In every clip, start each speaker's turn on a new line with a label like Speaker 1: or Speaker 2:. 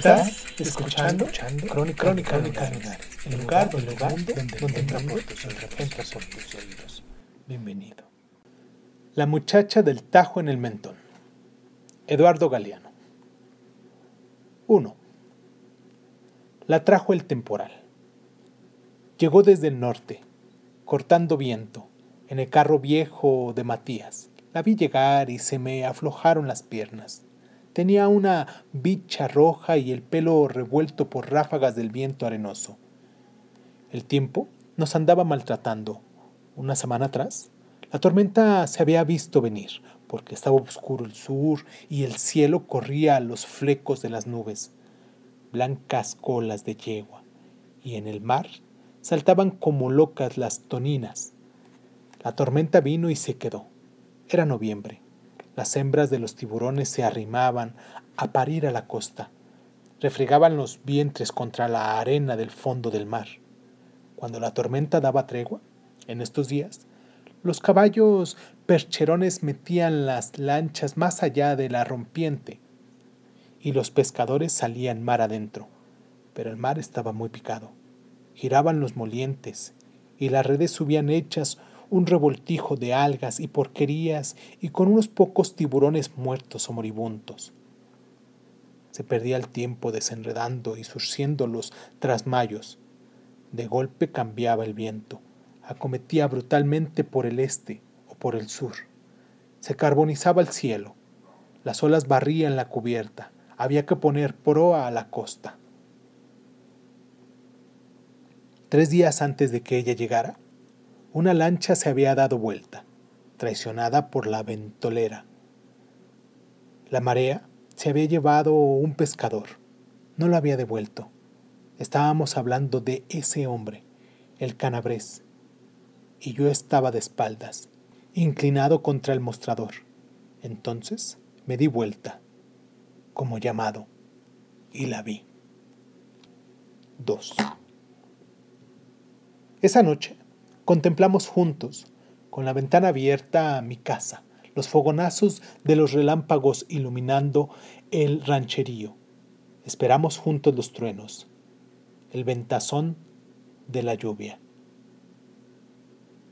Speaker 1: Estás escuchando, Crónica, Crónica, Crónica el lugar, el lugar donde, donde entra por tus, entra por tus oídos. Bienvenido. La muchacha del tajo en el mentón. Eduardo Galeano. 1. La trajo el temporal. Llegó desde el norte, cortando viento, en el carro viejo de Matías. La vi llegar y se me aflojaron las piernas. Tenía una bicha roja y el pelo revuelto por ráfagas del viento arenoso. El tiempo nos andaba maltratando. Una semana atrás, la tormenta se había visto venir, porque estaba oscuro el sur y el cielo corría a los flecos de las nubes, blancas colas de yegua, y en el mar saltaban como locas las toninas. La tormenta vino y se quedó. Era noviembre. Las hembras de los tiburones se arrimaban a parir a la costa, refregaban los vientres contra la arena del fondo del mar. Cuando la tormenta daba tregua, en estos días, los caballos percherones metían las lanchas más allá de la rompiente y los pescadores salían mar adentro. Pero el mar estaba muy picado. Giraban los molientes y las redes subían hechas un revoltijo de algas y porquerías y con unos pocos tiburones muertos o moribundos. Se perdía el tiempo desenredando y surciendo los trasmayos. De golpe cambiaba el viento, acometía brutalmente por el este o por el sur. Se carbonizaba el cielo, las olas barrían la cubierta, había que poner proa a la costa. Tres días antes de que ella llegara, una lancha se había dado vuelta, traicionada por la ventolera. La marea se había llevado un pescador, no lo había devuelto. Estábamos hablando de ese hombre, el canabrés, y yo estaba de espaldas, inclinado contra el mostrador. Entonces me di vuelta, como llamado, y la vi. 2. Esa noche Contemplamos juntos, con la ventana abierta a mi casa, los fogonazos de los relámpagos iluminando el rancherío. Esperamos juntos los truenos, el ventazón de la lluvia.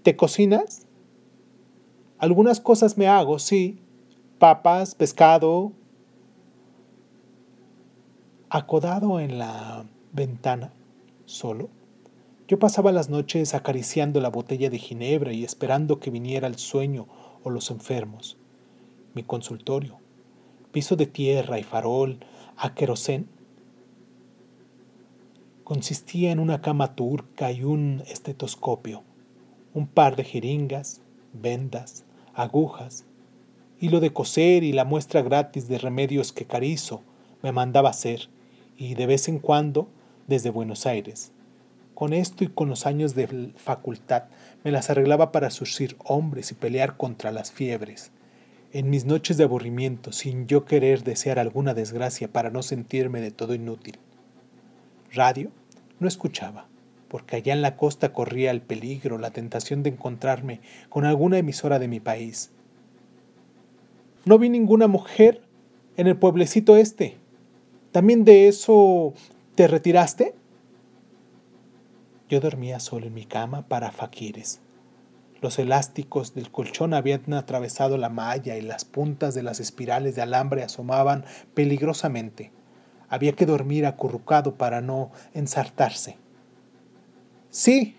Speaker 1: ¿Te cocinas? Algunas cosas me hago, sí. Papas, pescado. Acodado en la ventana, solo, yo pasaba las noches acariciando la botella de ginebra y esperando que viniera el sueño o los enfermos. Mi consultorio, piso de tierra y farol a querosén, consistía en una cama turca y un estetoscopio, un par de jeringas, vendas, agujas, hilo de coser y la muestra gratis de remedios que Carizo me mandaba hacer, y de vez en cuando desde Buenos Aires con esto y con los años de facultad me las arreglaba para surcir hombres y pelear contra las fiebres. En mis noches de aburrimiento, sin yo querer desear alguna desgracia para no sentirme de todo inútil. Radio no escuchaba, porque allá en la costa corría el peligro, la tentación de encontrarme con alguna emisora de mi país. No vi ninguna mujer en el pueblecito este. ¿También de eso te retiraste? Yo dormía solo en mi cama para faquires. Los elásticos del colchón habían atravesado la malla y las puntas de las espirales de alambre asomaban peligrosamente. Había que dormir acurrucado para no ensartarse. Sí,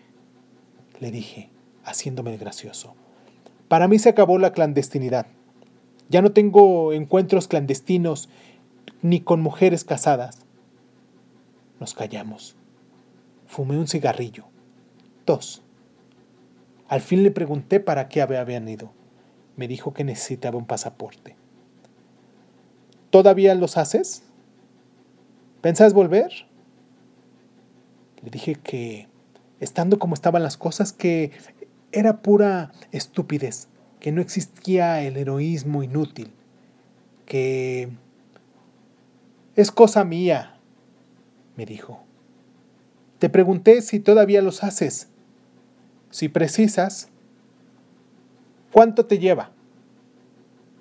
Speaker 1: le dije, haciéndome el gracioso. Para mí se acabó la clandestinidad. Ya no tengo encuentros clandestinos ni con mujeres casadas. Nos callamos. Fumé un cigarrillo. Dos. Al fin le pregunté para qué habían ido. me dijo que necesitaba un pasaporte. ¿Todavía los haces? ¿Pensás volver? Le dije que, estando como estaban las cosas, que era pura estupidez, que no existía el heroísmo inútil, que es cosa mía, me dijo. Te pregunté si todavía los haces. Si precisas, ¿cuánto te lleva?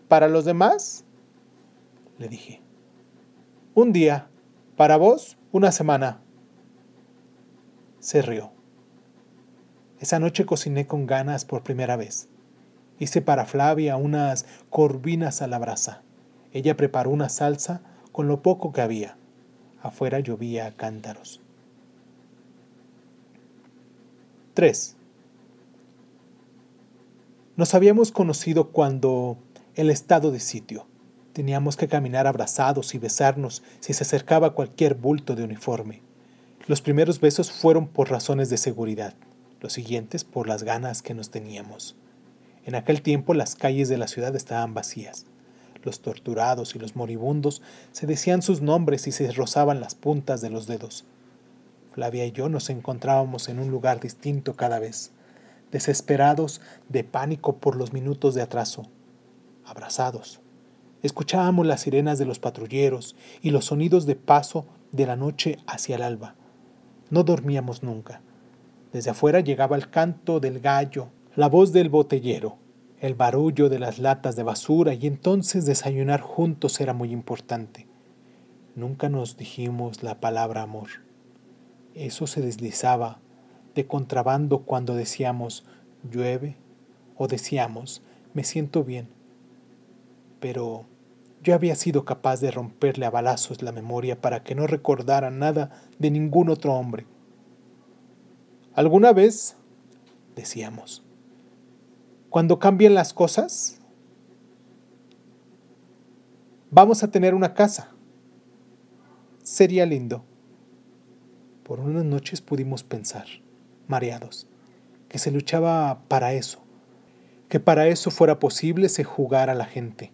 Speaker 1: ¿Para los demás? Le dije. Un día. Para vos, una semana. Se rió. Esa noche cociné con ganas por primera vez. Hice para Flavia unas corvinas a la brasa. Ella preparó una salsa con lo poco que había. Afuera llovía a cántaros. 3. Nos habíamos conocido cuando el estado de sitio. Teníamos que caminar abrazados y besarnos si se acercaba cualquier bulto de uniforme. Los primeros besos fueron por razones de seguridad, los siguientes por las ganas que nos teníamos. En aquel tiempo las calles de la ciudad estaban vacías. Los torturados y los moribundos se decían sus nombres y se rozaban las puntas de los dedos. Flavia y yo nos encontrábamos en un lugar distinto cada vez, desesperados de pánico por los minutos de atraso, abrazados. Escuchábamos las sirenas de los patrulleros y los sonidos de paso de la noche hacia el alba. No dormíamos nunca. Desde afuera llegaba el canto del gallo, la voz del botellero, el barullo de las latas de basura y entonces desayunar juntos era muy importante. Nunca nos dijimos la palabra amor. Eso se deslizaba de contrabando cuando decíamos llueve o decíamos me siento bien. Pero yo había sido capaz de romperle a balazos la memoria para que no recordara nada de ningún otro hombre. ¿Alguna vez? decíamos. Cuando cambien las cosas, vamos a tener una casa. Sería lindo. Por unas noches pudimos pensar, mareados, que se luchaba para eso, que para eso fuera posible se jugara a la gente.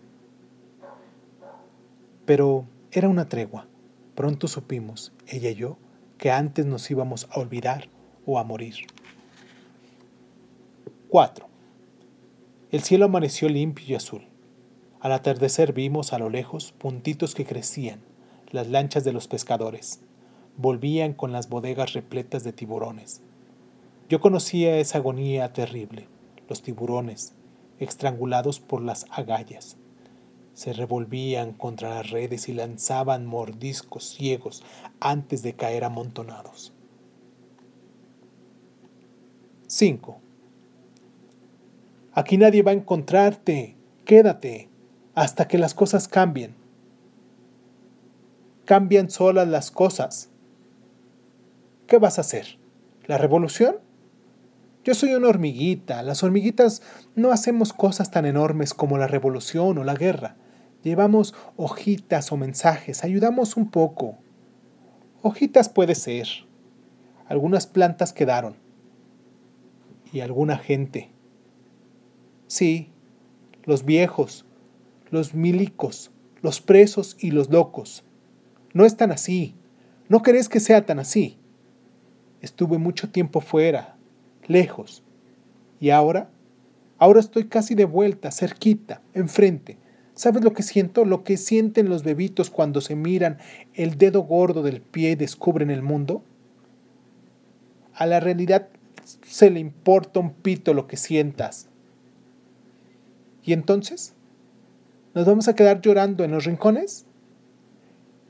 Speaker 1: Pero era una tregua. Pronto supimos, ella y yo, que antes nos íbamos a olvidar o a morir. 4. El cielo amaneció limpio y azul. Al atardecer vimos a lo lejos puntitos que crecían, las lanchas de los pescadores volvían con las bodegas repletas de tiburones. Yo conocía esa agonía terrible, los tiburones, estrangulados por las agallas. Se revolvían contra las redes y lanzaban mordiscos ciegos antes de caer amontonados. 5. Aquí nadie va a encontrarte. Quédate hasta que las cosas cambien. Cambian solas las cosas. ¿Qué vas a hacer? ¿La revolución? Yo soy una hormiguita. Las hormiguitas no hacemos cosas tan enormes como la revolución o la guerra. Llevamos hojitas o mensajes, ayudamos un poco. Hojitas puede ser. Algunas plantas quedaron. Y alguna gente. Sí, los viejos, los milicos, los presos y los locos. No es tan así. No querés que sea tan así. Estuve mucho tiempo fuera, lejos. Y ahora, ahora estoy casi de vuelta, cerquita, enfrente. ¿Sabes lo que siento? Lo que sienten los bebitos cuando se miran el dedo gordo del pie y descubren el mundo. A la realidad se le importa un pito lo que sientas. ¿Y entonces? ¿Nos vamos a quedar llorando en los rincones?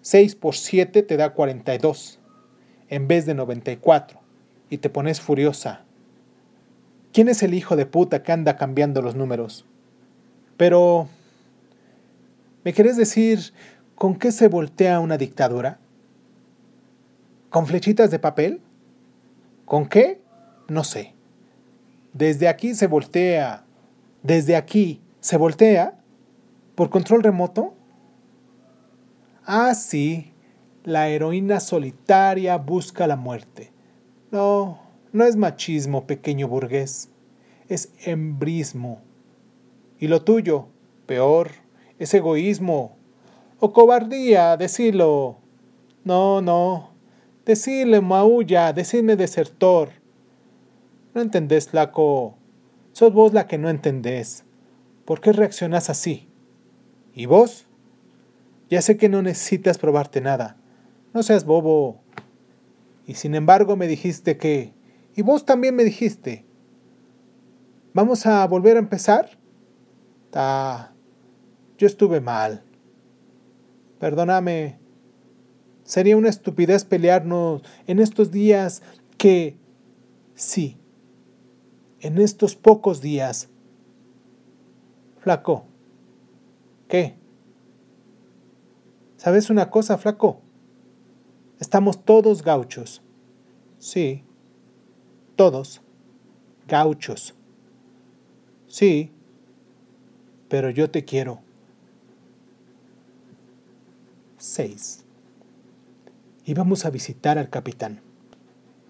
Speaker 1: 6 por 7 te da 42 en vez de 94 y te pones furiosa. ¿Quién es el hijo de puta que anda cambiando los números? Pero, ¿me querés decir con qué se voltea una dictadura? ¿Con flechitas de papel? ¿Con qué? No sé. Desde aquí se voltea. Desde aquí se voltea. ¿Por control remoto? Ah, sí, la heroína solitaria busca la muerte. No, no es machismo, pequeño burgués, es embrismo. Y lo tuyo, peor, es egoísmo. O cobardía, decilo. No, no. Decirle maulla, decirme desertor. No entendés, flaco. Sos vos la que no entendés. ¿Por qué reaccionás así? ¿Y vos? Ya sé que no necesitas probarte nada. No seas bobo. Y sin embargo me dijiste que... Y vos también me dijiste. ¿Vamos a volver a empezar? Ta... Yo estuve mal. Perdóname. Sería una estupidez pelearnos en estos días que... Sí. En estos pocos días. Flaco. ¿Qué? ¿Sabes una cosa, flaco? Estamos todos gauchos. Sí, todos gauchos. Sí, pero yo te quiero. 6. Íbamos a visitar al capitán.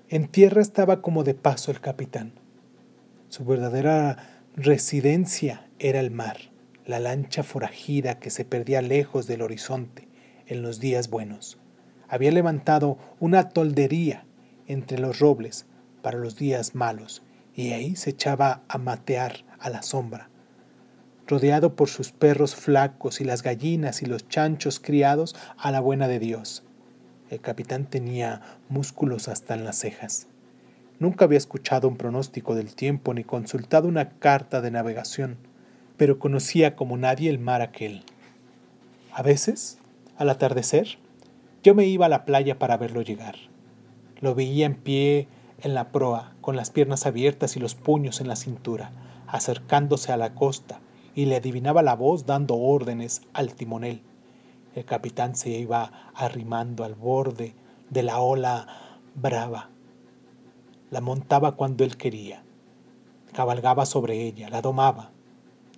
Speaker 1: En tierra estaba como de paso el capitán. Su verdadera residencia era el mar, la lancha forajida que se perdía lejos del horizonte en los días buenos. Había levantado una toldería entre los robles para los días malos y ahí se echaba a matear a la sombra. Rodeado por sus perros flacos y las gallinas y los chanchos criados a la buena de Dios. El capitán tenía músculos hasta en las cejas. Nunca había escuchado un pronóstico del tiempo ni consultado una carta de navegación, pero conocía como nadie el mar aquel. A veces al atardecer, yo me iba a la playa para verlo llegar. Lo veía en pie en la proa, con las piernas abiertas y los puños en la cintura, acercándose a la costa, y le adivinaba la voz dando órdenes al timonel. El capitán se iba arrimando al borde de la ola brava. La montaba cuando él quería. Cabalgaba sobre ella, la domaba.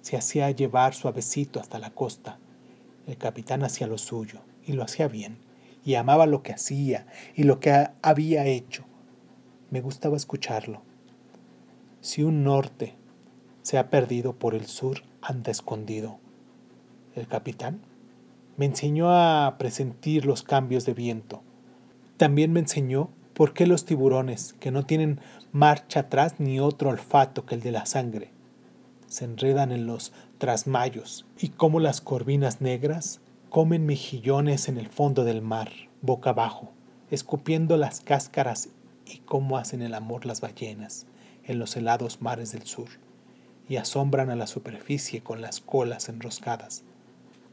Speaker 1: Se hacía llevar suavecito hasta la costa el capitán hacía lo suyo, y lo hacía bien, y amaba lo que hacía y lo que había hecho. Me gustaba escucharlo. Si un norte se ha perdido por el sur, anda escondido. El capitán me enseñó a presentir los cambios de viento. También me enseñó por qué los tiburones, que no tienen marcha atrás ni otro olfato que el de la sangre, se enredan en los trasmayos y cómo las corvinas negras comen mejillones en el fondo del mar, boca abajo, escupiendo las cáscaras y cómo hacen el amor las ballenas en los helados mares del sur y asombran a la superficie con las colas enroscadas.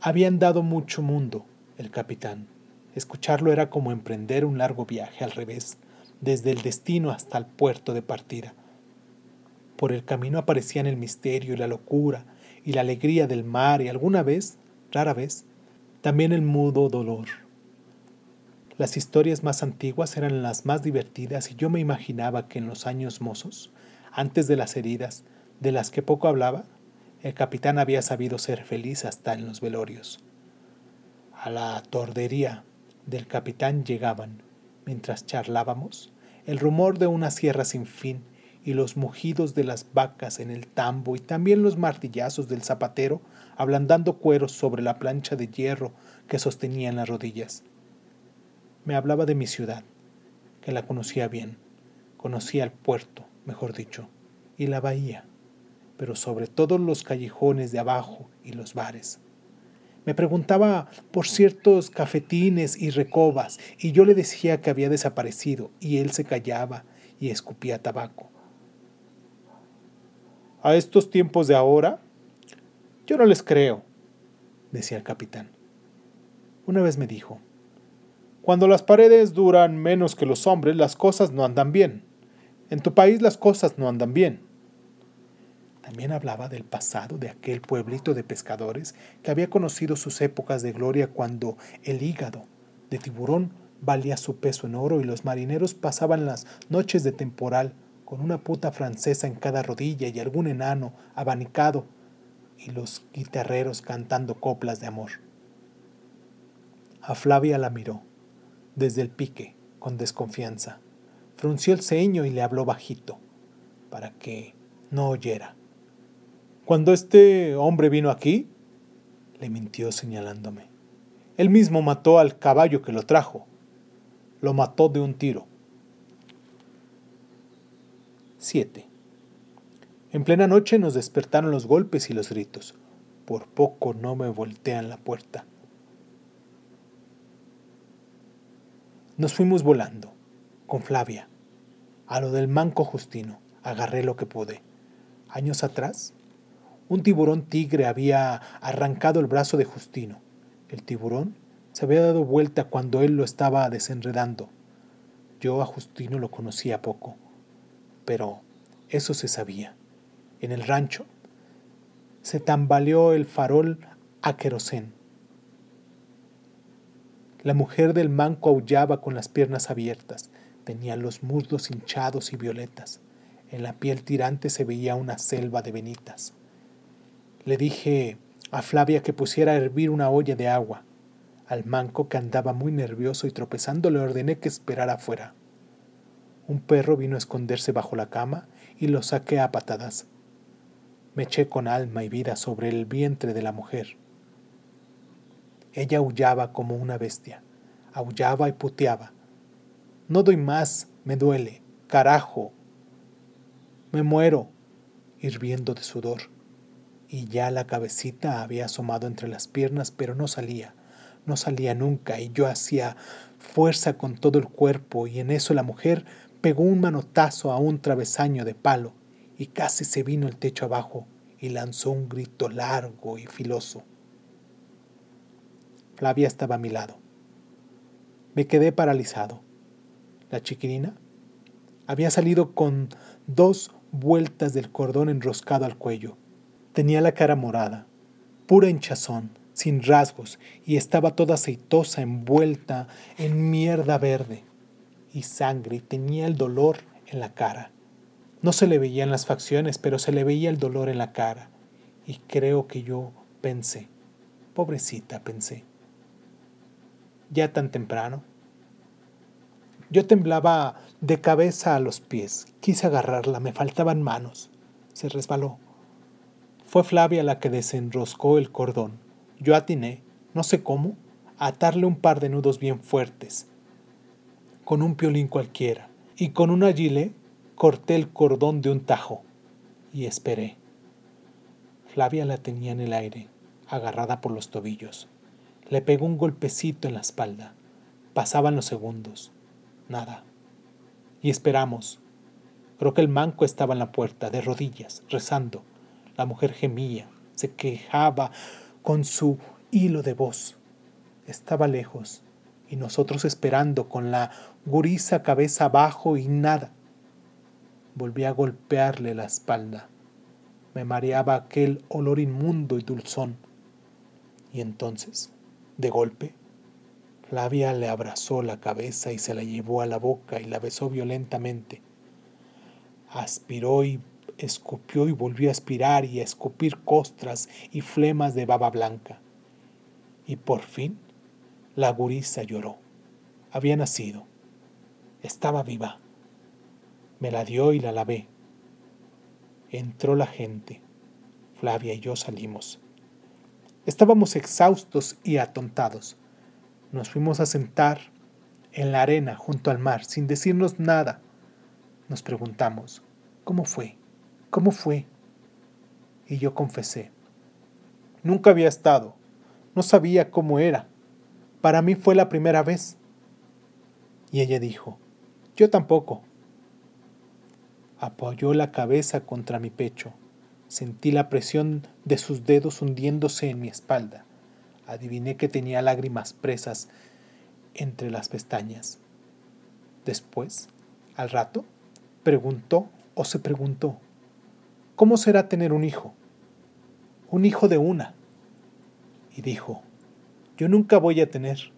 Speaker 1: Habían dado mucho mundo, el capitán. Escucharlo era como emprender un largo viaje al revés, desde el destino hasta el puerto de partida. Por el camino aparecían el misterio y la locura y la alegría del mar y alguna vez, rara vez, también el mudo dolor. Las historias más antiguas eran las más divertidas y yo me imaginaba que en los años mozos, antes de las heridas, de las que poco hablaba, el capitán había sabido ser feliz hasta en los velorios. A la tordería del capitán llegaban, mientras charlábamos, el rumor de una sierra sin fin y los mugidos de las vacas en el tambo y también los martillazos del zapatero ablandando cueros sobre la plancha de hierro que sostenía en las rodillas. Me hablaba de mi ciudad, que la conocía bien, conocía el puerto, mejor dicho, y la bahía, pero sobre todo los callejones de abajo y los bares. Me preguntaba por ciertos cafetines y recobas, y yo le decía que había desaparecido, y él se callaba y escupía tabaco a estos tiempos de ahora, yo no les creo, decía el capitán. Una vez me dijo, cuando las paredes duran menos que los hombres, las cosas no andan bien. En tu país las cosas no andan bien. También hablaba del pasado de aquel pueblito de pescadores que había conocido sus épocas de gloria cuando el hígado de tiburón valía su peso en oro y los marineros pasaban las noches de temporal con una puta francesa en cada rodilla y algún enano abanicado y los guitarreros cantando coplas de amor. A Flavia la miró, desde el pique, con desconfianza. Frunció el ceño y le habló bajito, para que no oyera. Cuando este hombre vino aquí, le mintió señalándome. Él mismo mató al caballo que lo trajo. Lo mató de un tiro. 7. En plena noche nos despertaron los golpes y los gritos. Por poco no me voltean la puerta. Nos fuimos volando, con Flavia, a lo del manco Justino. Agarré lo que pude. Años atrás, un tiburón tigre había arrancado el brazo de Justino. El tiburón se había dado vuelta cuando él lo estaba desenredando. Yo a Justino lo conocía poco, pero eso se sabía. En el rancho se tambaleó el farol a querosén. La mujer del manco aullaba con las piernas abiertas, tenía los muslos hinchados y violetas. En la piel tirante se veía una selva de venitas. Le dije a Flavia que pusiera a hervir una olla de agua. Al manco, que andaba muy nervioso y tropezando, le ordené que esperara afuera. Un perro vino a esconderse bajo la cama y lo saqué a patadas. Me eché con alma y vida sobre el vientre de la mujer. Ella aullaba como una bestia, aullaba y puteaba. No doy más, me duele, carajo. Me muero, hirviendo de sudor. Y ya la cabecita había asomado entre las piernas, pero no salía, no salía nunca, y yo hacía fuerza con todo el cuerpo, y en eso la mujer pegó un manotazo a un travesaño de palo y casi se vino el techo abajo y lanzó un grito largo y filoso. Flavia estaba a mi lado. Me quedé paralizado. La chiquirina había salido con dos vueltas del cordón enroscado al cuello. Tenía la cara morada, pura hinchazón, sin rasgos, y estaba toda aceitosa envuelta en mierda verde y sangre, y tenía el dolor en la cara. No se le veían las facciones, pero se le veía el dolor en la cara. Y creo que yo pensé, pobrecita, pensé, ya tan temprano. Yo temblaba de cabeza a los pies. Quise agarrarla, me faltaban manos. Se resbaló. Fue Flavia la que desenroscó el cordón. Yo atiné, no sé cómo, a atarle un par de nudos bien fuertes, con un piolín cualquiera, y con una gilet corté el cordón de un tajo y esperé. Flavia la tenía en el aire, agarrada por los tobillos. Le pegó un golpecito en la espalda. Pasaban los segundos. Nada. Y esperamos. Creo que el manco estaba en la puerta, de rodillas, rezando. La mujer gemía, se quejaba con su hilo de voz. Estaba lejos, y nosotros esperando con la gurisa cabeza abajo y nada. Volví a golpearle la espalda. Me mareaba aquel olor inmundo y dulzón. Y entonces, de golpe, Flavia le abrazó la cabeza y se la llevó a la boca y la besó violentamente. Aspiró y escupió y volvió a aspirar y a escupir costras y flemas de baba blanca. Y por fin, la gurisa lloró. Había nacido. Estaba viva. Me la dio y la lavé. Entró la gente. Flavia y yo salimos. Estábamos exhaustos y atontados. Nos fuimos a sentar en la arena junto al mar sin decirnos nada. Nos preguntamos, ¿cómo fue? ¿Cómo fue? Y yo confesé. Nunca había estado. No sabía cómo era. Para mí fue la primera vez. Y ella dijo, yo tampoco. Apoyó la cabeza contra mi pecho. Sentí la presión de sus dedos hundiéndose en mi espalda. Adiviné que tenía lágrimas presas entre las pestañas. Después, al rato, preguntó o se preguntó, ¿cómo será tener un hijo? Un hijo de una. Y dijo, yo nunca voy a tener.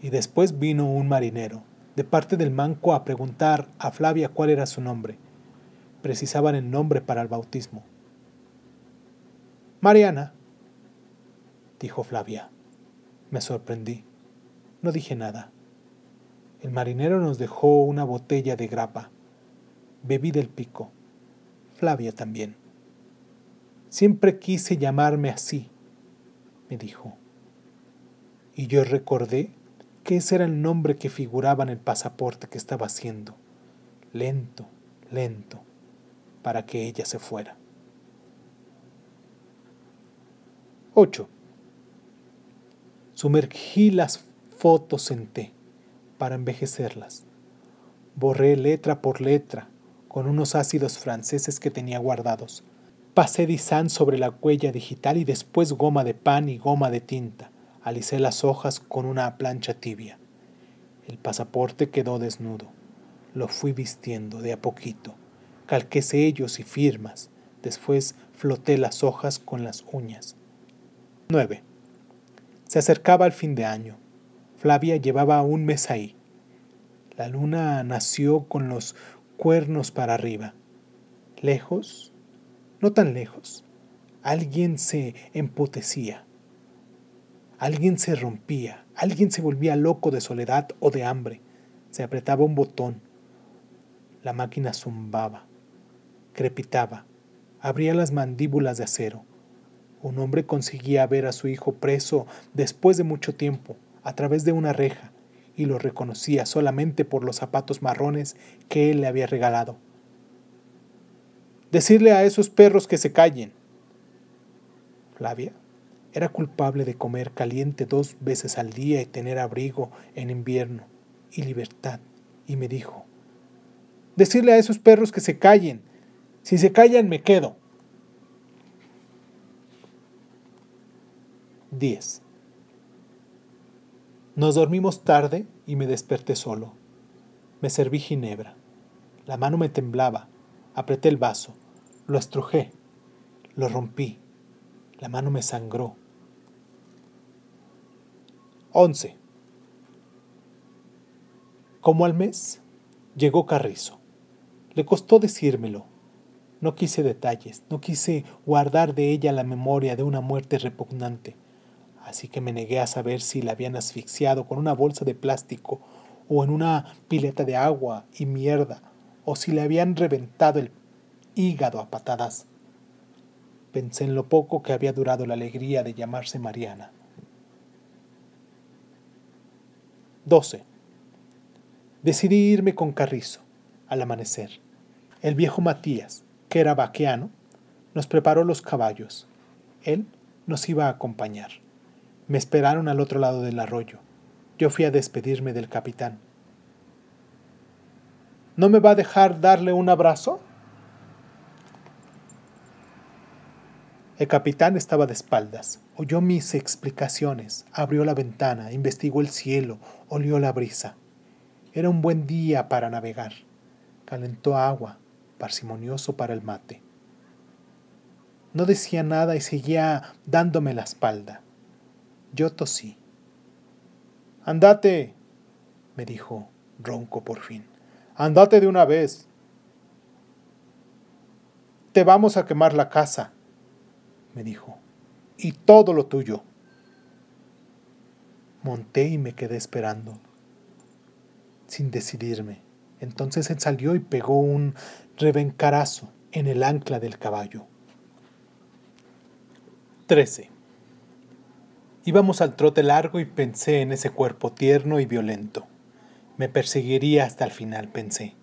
Speaker 1: Y después vino un marinero de parte del manco a preguntar a Flavia cuál era su nombre. Precisaban el nombre para el bautismo. Mariana, dijo Flavia. Me sorprendí. No dije nada. El marinero nos dejó una botella de grapa. Bebí del pico. Flavia también. Siempre quise llamarme así, me dijo. Y yo recordé que ese era el nombre que figuraba en el pasaporte que estaba haciendo. Lento, lento, para que ella se fuera. 8. Sumergí las fotos en té para envejecerlas. Borré letra por letra con unos ácidos franceses que tenía guardados. Pasé disán sobre la huella digital y después goma de pan y goma de tinta. Alicé las hojas con una plancha tibia. El pasaporte quedó desnudo. Lo fui vistiendo de a poquito. Calqué sellos y firmas. Después floté las hojas con las uñas. 9. Se acercaba el fin de año. Flavia llevaba un mes ahí. La luna nació con los cuernos para arriba. Lejos, no tan lejos, alguien se emputecía. Alguien se rompía, alguien se volvía loco de soledad o de hambre. Se apretaba un botón. La máquina zumbaba, crepitaba, abría las mandíbulas de acero. Un hombre conseguía ver a su hijo preso después de mucho tiempo, a través de una reja, y lo reconocía solamente por los zapatos marrones que él le había regalado. Decirle a esos perros que se callen. Flavia era culpable de comer caliente dos veces al día y tener abrigo en invierno y libertad, y me dijo, decirle a esos perros que se callen. Si se callan, me quedo. 10. Nos dormimos tarde y me desperté solo. Me serví ginebra. La mano me temblaba. Apreté el vaso. Lo estrujé. Lo rompí. La mano me sangró. 11. Como al mes, llegó Carrizo. Le costó decírmelo. No quise detalles, no quise guardar de ella la memoria de una muerte repugnante así que me negué a saber si la habían asfixiado con una bolsa de plástico o en una pileta de agua y mierda, o si le habían reventado el hígado a patadas. Pensé en lo poco que había durado la alegría de llamarse Mariana. 12. Decidí irme con Carrizo al amanecer. El viejo Matías, que era vaqueano, nos preparó los caballos. Él nos iba a acompañar. Me esperaron al otro lado del arroyo. Yo fui a despedirme del capitán. ¿No me va a dejar darle un abrazo? El capitán estaba de espaldas, oyó mis explicaciones, abrió la ventana, investigó el cielo, olió la brisa. Era un buen día para navegar. Calentó agua, parsimonioso para el mate. No decía nada y seguía dándome la espalda. Yo tosí. Andate, me dijo, ronco por fin. Andate de una vez. Te vamos a quemar la casa, me dijo, y todo lo tuyo. Monté y me quedé esperando, sin decidirme. Entonces él salió y pegó un rebencarazo en el ancla del caballo. 13. Íbamos al trote largo y pensé en ese cuerpo tierno y violento. Me perseguiría hasta el final, pensé.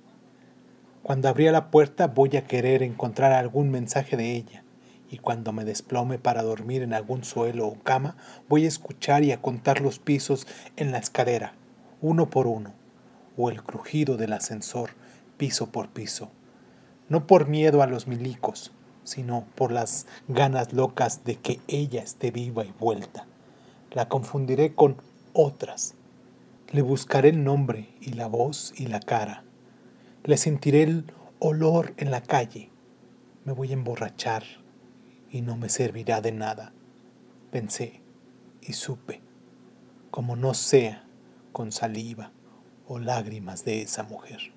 Speaker 1: Cuando abría la puerta voy a querer encontrar algún mensaje de ella, y cuando me desplome para dormir en algún suelo o cama, voy a escuchar y a contar los pisos en la escalera, uno por uno, o el crujido del ascensor, piso por piso. No por miedo a los milicos, sino por las ganas locas de que ella esté viva y vuelta la confundiré con otras. Le buscaré el nombre y la voz y la cara. Le sentiré el olor en la calle. Me voy a emborrachar y no me servirá de nada. Pensé y supe, como no sea con saliva o lágrimas de esa mujer.